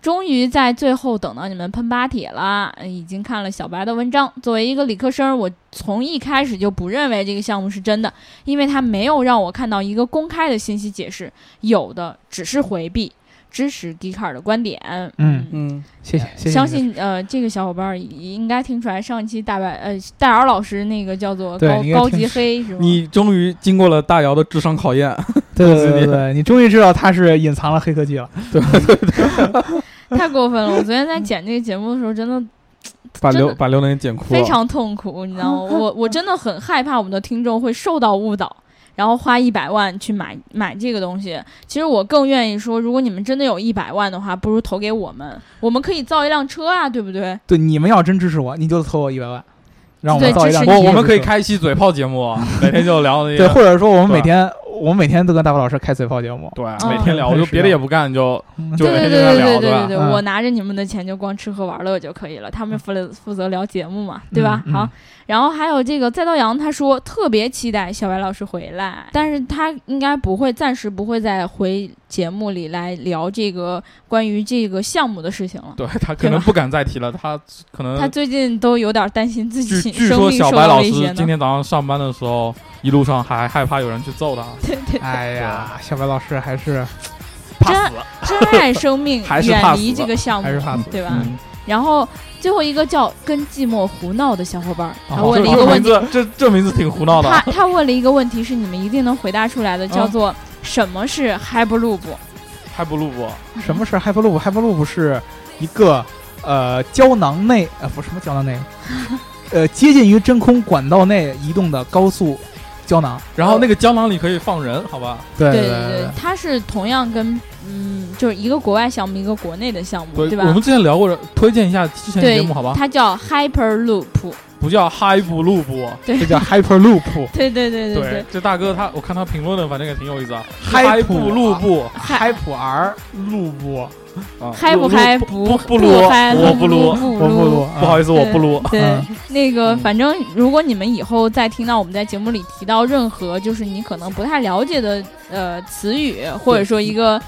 终于在最后等到你们喷巴铁了，呃已经看了小白的文章。作为一个理科生，我从一开始就不认为这个项目是真的，因为他没有让我看到一个公开的信息解释，有的只是回避支持笛卡尔的观点。嗯嗯，谢谢谢谢。相信呃，这个小伙伴儿应该听出来，上一期大白呃戴尔老师那个叫做高高级黑是吗？你终于经过了大姚的智商考验。对对对对对，你终于知道他是隐藏了黑科技了。太过分了！我昨天在剪这个节目的时候，真的 把刘把刘能剪哭了。非常痛苦，你知道吗？我我真的很害怕我们的听众会受到误导，然后花一百万去买买这个东西。其实我更愿意说，如果你们真的有一百万的话，不如投给我们，我们可以造一辆车啊，对不对？对，你们要真支持我，你就投我一百万，让我们造一辆我我们可以。开一期嘴炮节目，每天就聊那对，或者说我们每天我每天都跟大宝老师开嘴炮节目。对，嗯每天聊，我就别的也不干，就嗯就对对每天跟他聊，对对对吧？对对，嗯我拿着你们的钱就光吃喝玩乐就可以了，他们负责负责聊节目嘛，对吧？好，然后还有这个再到阳，他说特别期待小白老师回来，但是他应该不会，暂时不会再回节目里来聊这个关于这个项目的事情了。对他可能不敢再提了，他可能他最近都有点担心自己生命受说小白到威胁呢老师今。天早上上班的时候，一路上还害怕有人去揍他。对对，哎呀，小白老师还是怕死，真爱生命 还是远离这个项目还是，怕死。对吧？嗯，然后最后一个叫跟寂寞胡闹的小伙伴儿，他哦问了一个问题，名，这这名字挺胡闹的啊。他他问了一个问题，是你们一定能回答出来的，叫做什么是 Hyperloop？Hyperloop？什么是 Hyperloop？Hyperloop 是一个呃胶囊内呃不什么胶囊内，呃接近于真空管道内移动的高速胶囊。然后那个胶囊里可以放人，好吧？对对对对，它是同样跟嗯，就是一个国外项目，一个国内的项目，对吧？我们之前聊过，推荐一下之前的节目，好吧？它叫 Hyperloop。不叫 Hyperloop，。这叫 Hyperloop。对对对对对，这大哥他，我看他评论的，反正也挺有意思啊。嗨普嗨不录不嗨不，啊，嗨不不不不录，嗨我不撸，不我不撸，不好意思，我不撸。对，嗯 那个嗯反正如果你们以后再听到我们在节目里提到任何就是你可能不太了解的呃词语，或者说一个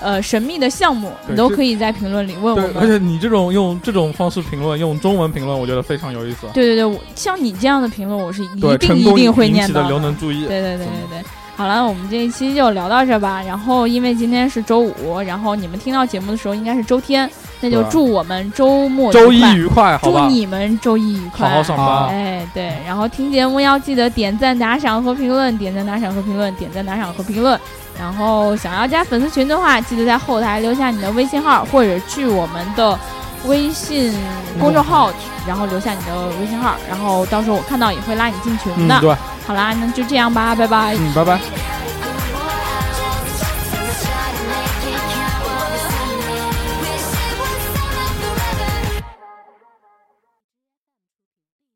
呃神秘的项目，你都可以在评论里问我对，而。且你这种用这种方式评论，用中文评论，我觉得非常有意思。对对对，像你这样的评论，我是一，定一定会引起的刘念到的。能注意。对对对对对。好了，我们这一期就聊到这吧。然后，因为今天是周五，然后你们听到节目的时候应该是周天，那就祝我们周末周一愉快，好祝？你们周一愉快，好好上好班。哎，对，然后听节目要记得点赞、打赏和评论，点赞、打赏和评论，点赞、打赏和评论。然后想要加粉丝群的话，记得在后台留下你的微信号，或者去我们的微信公众号，然后留下你的微信号，然后到时候我看到也会拉你进群的。嗯，对，好啦，那就这样吧，拜拜。嗯，拜拜。「